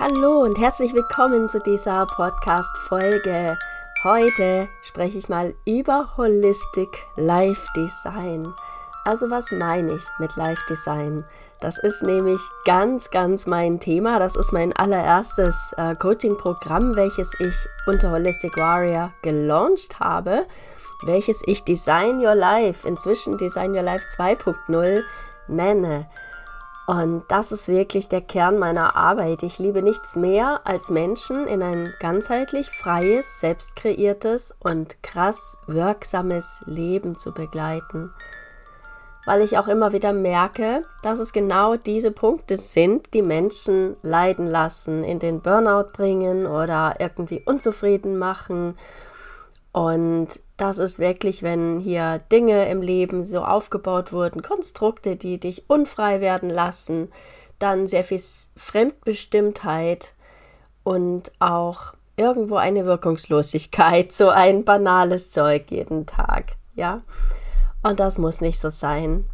Hallo und herzlich willkommen zu dieser Podcast-Folge. Heute spreche ich mal über Holistic Life Design. Also was meine ich mit Life Design? Das ist nämlich ganz, ganz mein Thema. Das ist mein allererstes äh, Coaching-Programm, welches ich unter Holistic Warrior gelauncht habe, welches ich Design Your Life, inzwischen Design Your Life 2.0 nenne. Und das ist wirklich der Kern meiner Arbeit. Ich liebe nichts mehr, als Menschen in ein ganzheitlich freies, selbstkreiertes und krass wirksames Leben zu begleiten. Weil ich auch immer wieder merke, dass es genau diese Punkte sind, die Menschen leiden lassen, in den Burnout bringen oder irgendwie unzufrieden machen. Und das ist wirklich, wenn hier Dinge im Leben so aufgebaut wurden, Konstrukte, die dich unfrei werden lassen, dann sehr viel Fremdbestimmtheit und auch irgendwo eine Wirkungslosigkeit, so ein banales Zeug jeden Tag, ja. Und das muss nicht so sein.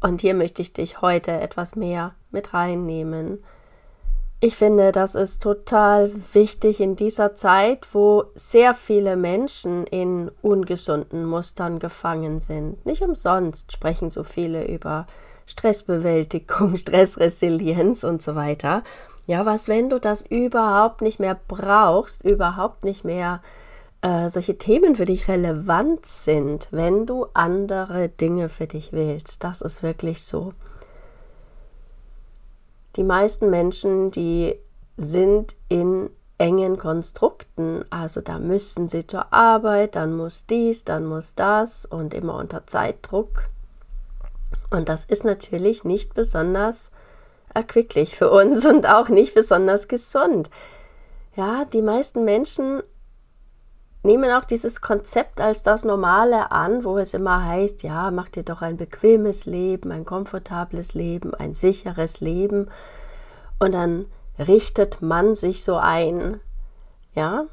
Und hier möchte ich dich heute etwas mehr mit reinnehmen ich finde, das ist total wichtig in dieser Zeit, wo sehr viele Menschen in ungesunden Mustern gefangen sind. Nicht umsonst sprechen so viele über Stressbewältigung, Stressresilienz und so weiter. Ja, was, wenn du das überhaupt nicht mehr brauchst, überhaupt nicht mehr äh, solche Themen für dich relevant sind, wenn du andere Dinge für dich wählst. Das ist wirklich so. Die meisten Menschen, die sind in engen Konstrukten. Also da müssen sie zur Arbeit, dann muss dies, dann muss das und immer unter Zeitdruck. Und das ist natürlich nicht besonders erquicklich für uns und auch nicht besonders gesund. Ja, die meisten Menschen nehmen auch dieses Konzept als das Normale an, wo es immer heißt, ja, mach dir doch ein bequemes Leben, ein komfortables Leben, ein sicheres Leben. Und dann richtet man sich so ein, ja.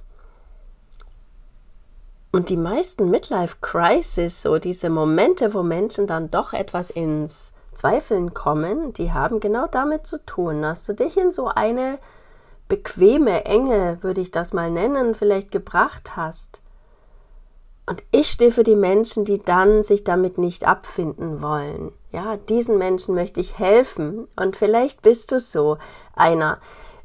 Und die meisten Midlife Crisis, so diese Momente, wo Menschen dann doch etwas ins Zweifeln kommen, die haben genau damit zu tun, dass du dich in so eine bequeme Enge, würde ich das mal nennen, vielleicht gebracht hast. Und ich stehe für die Menschen, die dann sich damit nicht abfinden wollen. Ja, diesen Menschen möchte ich helfen. Und vielleicht bist du so einer.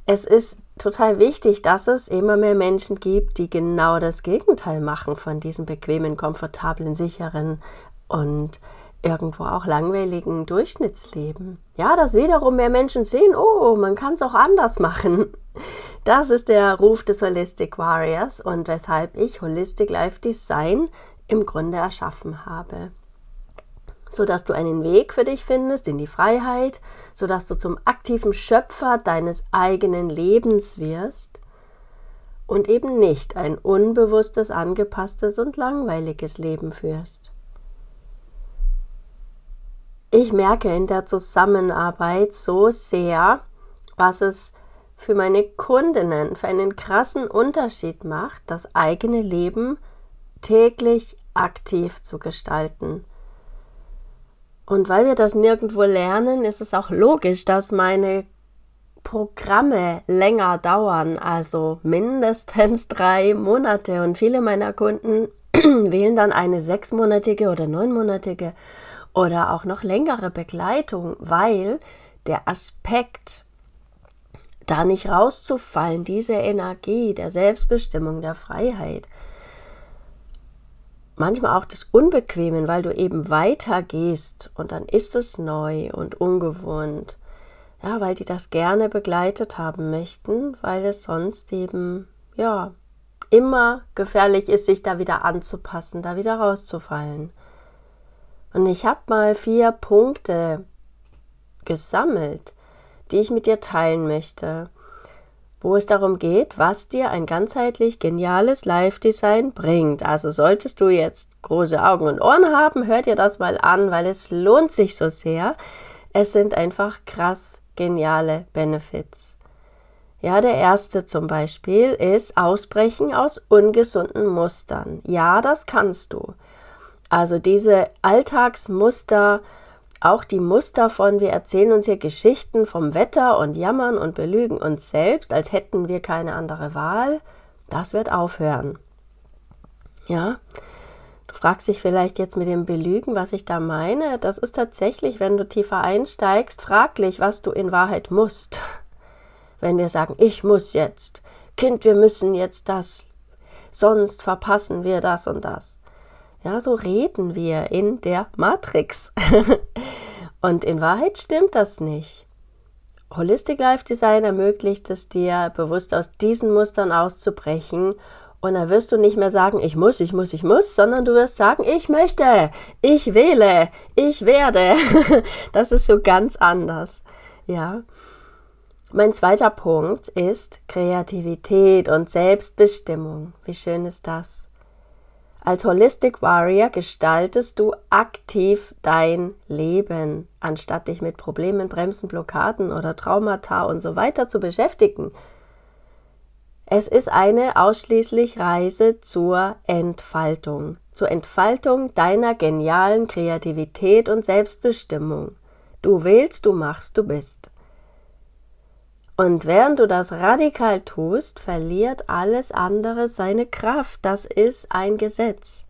Es ist total wichtig, dass es immer mehr Menschen gibt, die genau das Gegenteil machen von diesem bequemen, komfortablen, sicheren und irgendwo auch langweiligen Durchschnittsleben. Ja, dass wiederum mehr Menschen sehen, oh, man kann es auch anders machen. Das ist der Ruf des Holistic Warriors und weshalb ich Holistic Life Design im Grunde erschaffen habe. Sodass du einen Weg für dich findest in die Freiheit, sodass du zum aktiven Schöpfer deines eigenen Lebens wirst und eben nicht ein unbewusstes, angepasstes und langweiliges Leben führst. Ich merke in der Zusammenarbeit so sehr, was es für meine Kundinnen für einen krassen Unterschied macht, das eigene Leben täglich aktiv zu gestalten. Und weil wir das nirgendwo lernen, ist es auch logisch, dass meine Programme länger dauern, also mindestens drei Monate. Und viele meiner Kunden wählen dann eine sechsmonatige oder neunmonatige oder auch noch längere Begleitung, weil der Aspekt, da nicht rauszufallen, diese Energie der Selbstbestimmung, der Freiheit, manchmal auch des Unbequemen, weil du eben weitergehst und dann ist es neu und ungewohnt. Ja, weil die das gerne begleitet haben möchten, weil es sonst eben, ja, immer gefährlich ist, sich da wieder anzupassen, da wieder rauszufallen. Und ich habe mal vier Punkte gesammelt, die ich mit dir teilen möchte, wo es darum geht, was dir ein ganzheitlich geniales Live-Design bringt. Also solltest du jetzt große Augen und Ohren haben, hör dir das mal an, weil es lohnt sich so sehr. Es sind einfach krass geniale Benefits. Ja, der erste zum Beispiel ist Ausbrechen aus ungesunden Mustern. Ja, das kannst du. Also diese Alltagsmuster, auch die Muster von, wir erzählen uns hier Geschichten vom Wetter und jammern und belügen uns selbst, als hätten wir keine andere Wahl, das wird aufhören. Ja, du fragst dich vielleicht jetzt mit dem Belügen, was ich da meine. Das ist tatsächlich, wenn du tiefer einsteigst, fraglich, was du in Wahrheit musst. Wenn wir sagen, ich muss jetzt, Kind, wir müssen jetzt das, sonst verpassen wir das und das. Ja, so reden wir in der Matrix. und in Wahrheit stimmt das nicht. Holistic Life Design ermöglicht es dir, bewusst aus diesen Mustern auszubrechen. Und da wirst du nicht mehr sagen, ich muss, ich muss, ich muss, sondern du wirst sagen, ich möchte, ich wähle, ich werde. das ist so ganz anders. Ja. Mein zweiter Punkt ist Kreativität und Selbstbestimmung. Wie schön ist das? Als Holistic Warrior gestaltest du aktiv dein Leben, anstatt dich mit Problemen, Bremsen, Blockaden oder Traumata und so weiter zu beschäftigen. Es ist eine ausschließlich Reise zur Entfaltung, zur Entfaltung deiner genialen Kreativität und Selbstbestimmung. Du wählst, du machst, du bist. Und während du das radikal tust, verliert alles andere seine Kraft. Das ist ein Gesetz.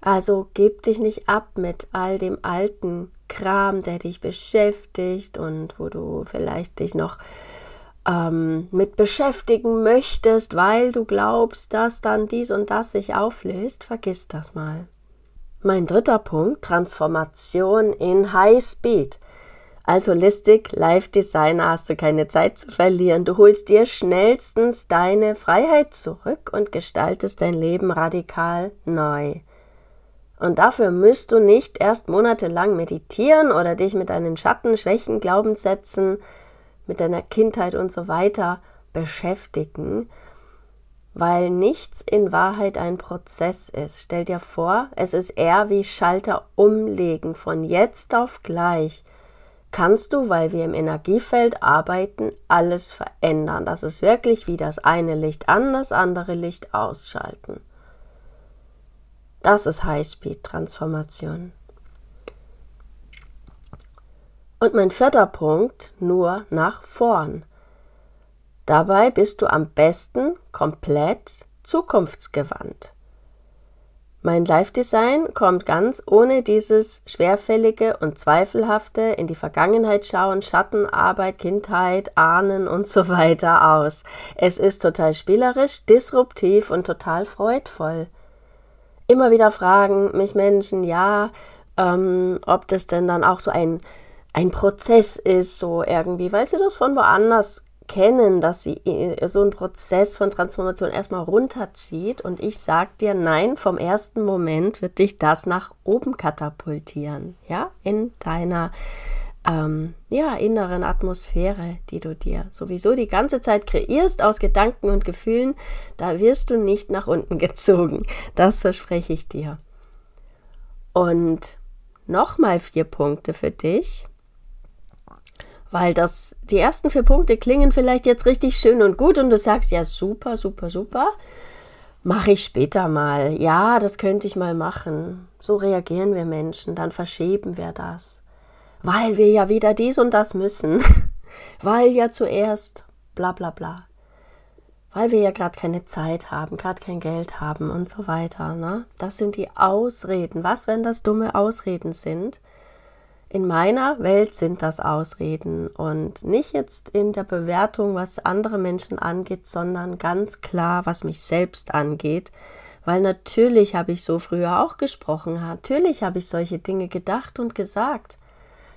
Also gib dich nicht ab mit all dem alten Kram, der dich beschäftigt und wo du vielleicht dich noch ähm, mit beschäftigen möchtest, weil du glaubst, dass dann dies und das sich auflöst. Vergiss das mal. Mein dritter Punkt, Transformation in High Speed. Als Holistic Life Designer hast du keine Zeit zu verlieren. Du holst dir schnellstens deine Freiheit zurück und gestaltest dein Leben radikal neu. Und dafür müsst du nicht erst monatelang meditieren oder dich mit deinen Schatten, Schwächen, Glaubenssätzen, mit deiner Kindheit und so weiter beschäftigen, weil nichts in Wahrheit ein Prozess ist. Stell dir vor, es ist eher wie Schalter umlegen von jetzt auf gleich kannst du, weil wir im Energiefeld arbeiten, alles verändern. Das ist wirklich wie das eine Licht an, das andere Licht ausschalten. Das ist Highspeed-Transformation. Und mein vierter Punkt, nur nach vorn. Dabei bist du am besten komplett zukunftsgewandt. Mein Live-Design kommt ganz ohne dieses schwerfällige und zweifelhafte in die Vergangenheit schauen, Schattenarbeit, Kindheit, Ahnen und so weiter aus. Es ist total spielerisch, disruptiv und total freudvoll. Immer wieder fragen mich Menschen, ja, ähm, ob das denn dann auch so ein, ein Prozess ist, so irgendwie, weil sie das von woanders kennen, dass sie äh, so einen Prozess von Transformation erstmal runterzieht und ich sag dir, nein, vom ersten Moment wird dich das nach oben katapultieren, ja, in deiner ähm, ja, inneren Atmosphäre, die du dir sowieso die ganze Zeit kreierst aus Gedanken und Gefühlen, da wirst du nicht nach unten gezogen. Das verspreche ich dir. Und nochmal vier Punkte für dich weil das, die ersten vier Punkte klingen vielleicht jetzt richtig schön und gut und du sagst, ja, super, super, super. Mache ich später mal. Ja, das könnte ich mal machen. So reagieren wir Menschen, dann verschieben wir das. Weil wir ja wieder dies und das müssen. weil ja zuerst bla bla bla. Weil wir ja gerade keine Zeit haben, gerade kein Geld haben und so weiter. Ne? Das sind die Ausreden. Was, wenn das dumme Ausreden sind? In meiner Welt sind das Ausreden und nicht jetzt in der Bewertung, was andere Menschen angeht, sondern ganz klar, was mich selbst angeht. Weil natürlich habe ich so früher auch gesprochen, natürlich habe ich solche Dinge gedacht und gesagt.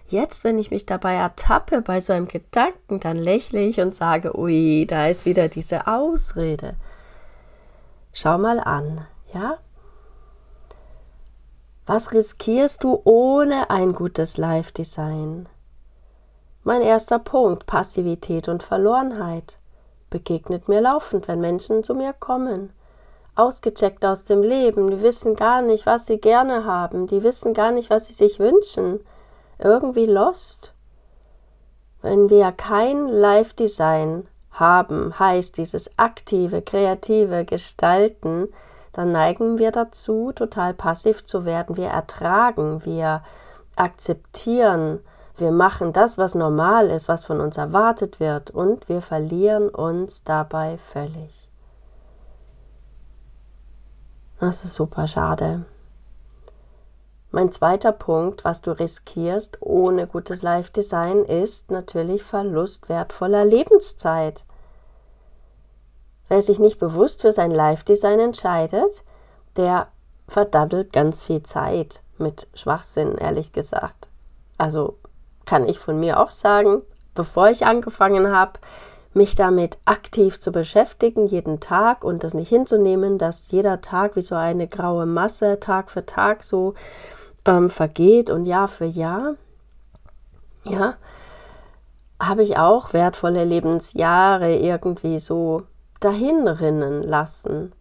Jetzt, wenn ich mich dabei ertappe bei so einem Gedanken, dann lächle ich und sage, ui, da ist wieder diese Ausrede. Schau mal an, ja? Was riskierst du ohne ein gutes Live-Design? Mein erster Punkt, Passivität und Verlorenheit, begegnet mir laufend, wenn Menschen zu mir kommen. Ausgecheckt aus dem Leben, die wissen gar nicht, was sie gerne haben, die wissen gar nicht, was sie sich wünschen. Irgendwie lost. Wenn wir kein Live-Design haben, heißt dieses aktive, kreative Gestalten, dann neigen wir dazu, total passiv zu werden. Wir ertragen, wir akzeptieren, wir machen das, was normal ist, was von uns erwartet wird und wir verlieren uns dabei völlig. Das ist super schade. Mein zweiter Punkt, was du riskierst ohne gutes Live-Design, ist natürlich Verlust wertvoller Lebenszeit. Wer sich nicht bewusst für sein Live-Design entscheidet, der verdaddelt ganz viel Zeit mit Schwachsinn, ehrlich gesagt. Also kann ich von mir auch sagen, bevor ich angefangen habe, mich damit aktiv zu beschäftigen, jeden Tag und das nicht hinzunehmen, dass jeder Tag wie so eine graue Masse Tag für Tag so ähm, vergeht und Jahr für Jahr, ja, habe ich auch wertvolle Lebensjahre irgendwie so dahinrinnen lassen.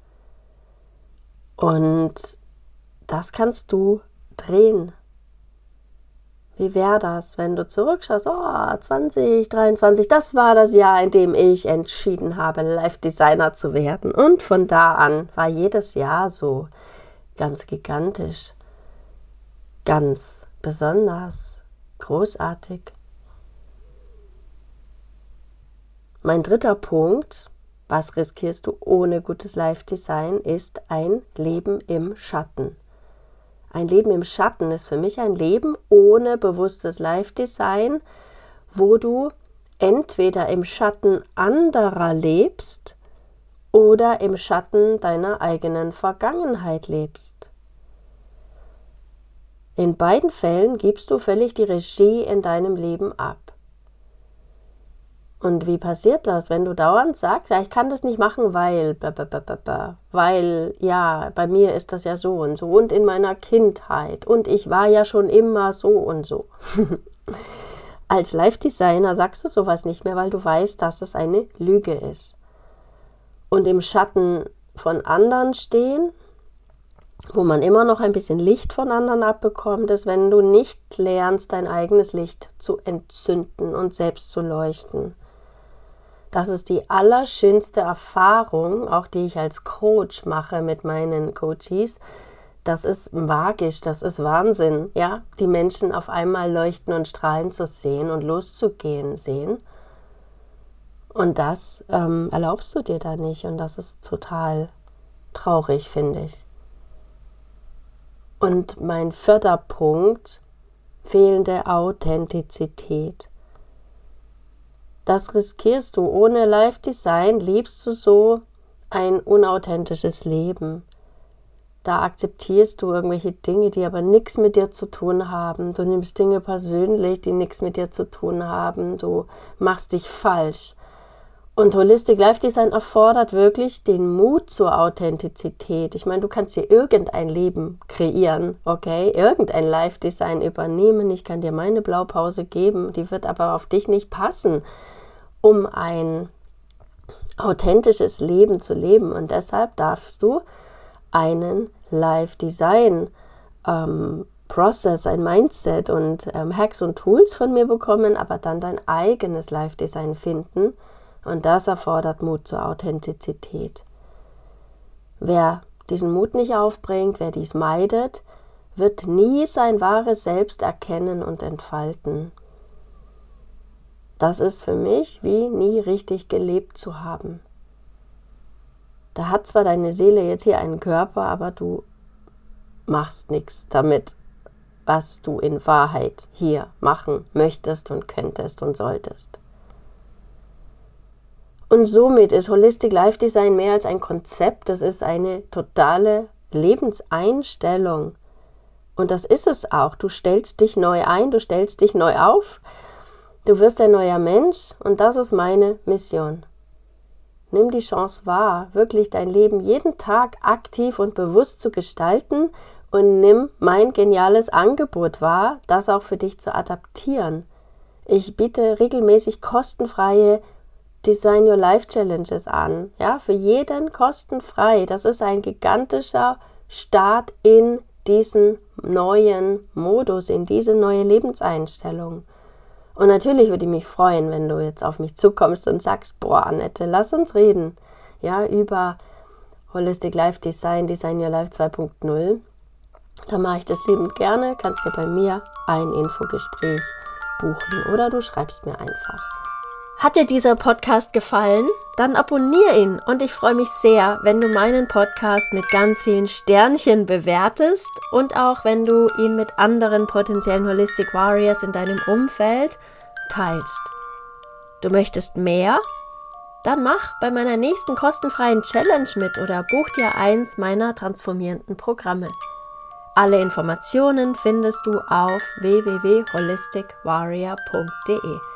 Und das kannst du drehen. Wie wäre das, wenn du zurückschaust? Oh, 2023, das war das Jahr, in dem ich entschieden habe, Live-Designer zu werden. Und von da an war jedes Jahr so ganz gigantisch, ganz besonders, großartig. Mein dritter Punkt, was riskierst du ohne gutes Live-Design, ist ein Leben im Schatten. Ein Leben im Schatten ist für mich ein Leben ohne bewusstes Live-Design, wo du entweder im Schatten anderer lebst oder im Schatten deiner eigenen Vergangenheit lebst. In beiden Fällen gibst du völlig die Regie in deinem Leben ab. Und wie passiert das, wenn du dauernd sagst, ja, ich kann das nicht machen, weil, weil, ja, bei mir ist das ja so und so und in meiner Kindheit und ich war ja schon immer so und so. Als Live-Designer sagst du sowas nicht mehr, weil du weißt, dass es eine Lüge ist. Und im Schatten von anderen stehen, wo man immer noch ein bisschen Licht von anderen abbekommt, ist, wenn du nicht lernst, dein eigenes Licht zu entzünden und selbst zu leuchten. Das ist die allerschönste Erfahrung, auch die ich als Coach mache mit meinen Coaches. Das ist magisch, das ist Wahnsinn, ja, die Menschen auf einmal leuchten und strahlen zu sehen und loszugehen sehen. Und das ähm, erlaubst du dir da nicht und das ist total traurig, finde ich. Und mein vierter Punkt, fehlende Authentizität. Das riskierst du. Ohne Live-Design lebst du so ein unauthentisches Leben. Da akzeptierst du irgendwelche Dinge, die aber nichts mit dir zu tun haben. Du nimmst Dinge persönlich, die nichts mit dir zu tun haben. Du machst dich falsch. Und Holistic Life Design erfordert wirklich den Mut zur Authentizität. Ich meine, du kannst dir irgendein Leben kreieren, okay? Irgendein Life Design übernehmen. Ich kann dir meine Blaupause geben, die wird aber auf dich nicht passen um ein authentisches Leben zu leben. Und deshalb darfst du einen Live-Design ähm, Process, ein Mindset und ähm, Hacks und Tools von mir bekommen, aber dann dein eigenes Live-Design finden. Und das erfordert Mut zur Authentizität. Wer diesen Mut nicht aufbringt, wer dies meidet, wird nie sein wahres Selbst erkennen und entfalten. Das ist für mich wie nie richtig gelebt zu haben. Da hat zwar deine Seele jetzt hier einen Körper, aber du machst nichts damit, was du in Wahrheit hier machen möchtest und könntest und solltest. Und somit ist Holistic Life Design mehr als ein Konzept, das ist eine totale Lebenseinstellung. Und das ist es auch. Du stellst dich neu ein, du stellst dich neu auf, Du wirst ein neuer Mensch und das ist meine Mission. Nimm die Chance wahr, wirklich dein Leben jeden Tag aktiv und bewusst zu gestalten und nimm mein geniales Angebot wahr, das auch für dich zu adaptieren. Ich biete regelmäßig kostenfreie Design Your Life Challenges an. Ja, für jeden kostenfrei. Das ist ein gigantischer Start in diesen neuen Modus, in diese neue Lebenseinstellung. Und natürlich würde ich mich freuen, wenn du jetzt auf mich zukommst und sagst, boah, Annette, lass uns reden. Ja, über Holistic Life Design, Design Your Life 2.0. Da mache ich das liebend gerne. Kannst dir bei mir ein Infogespräch buchen oder du schreibst mir einfach. Hat dir dieser Podcast gefallen? Dann abonniere ihn und ich freue mich sehr, wenn du meinen Podcast mit ganz vielen Sternchen bewertest und auch wenn du ihn mit anderen potenziellen Holistic Warriors in deinem Umfeld teilst. Du möchtest mehr? Dann mach bei meiner nächsten kostenfreien Challenge mit oder buch dir eins meiner transformierenden Programme. Alle Informationen findest du auf www.holisticwarrior.de.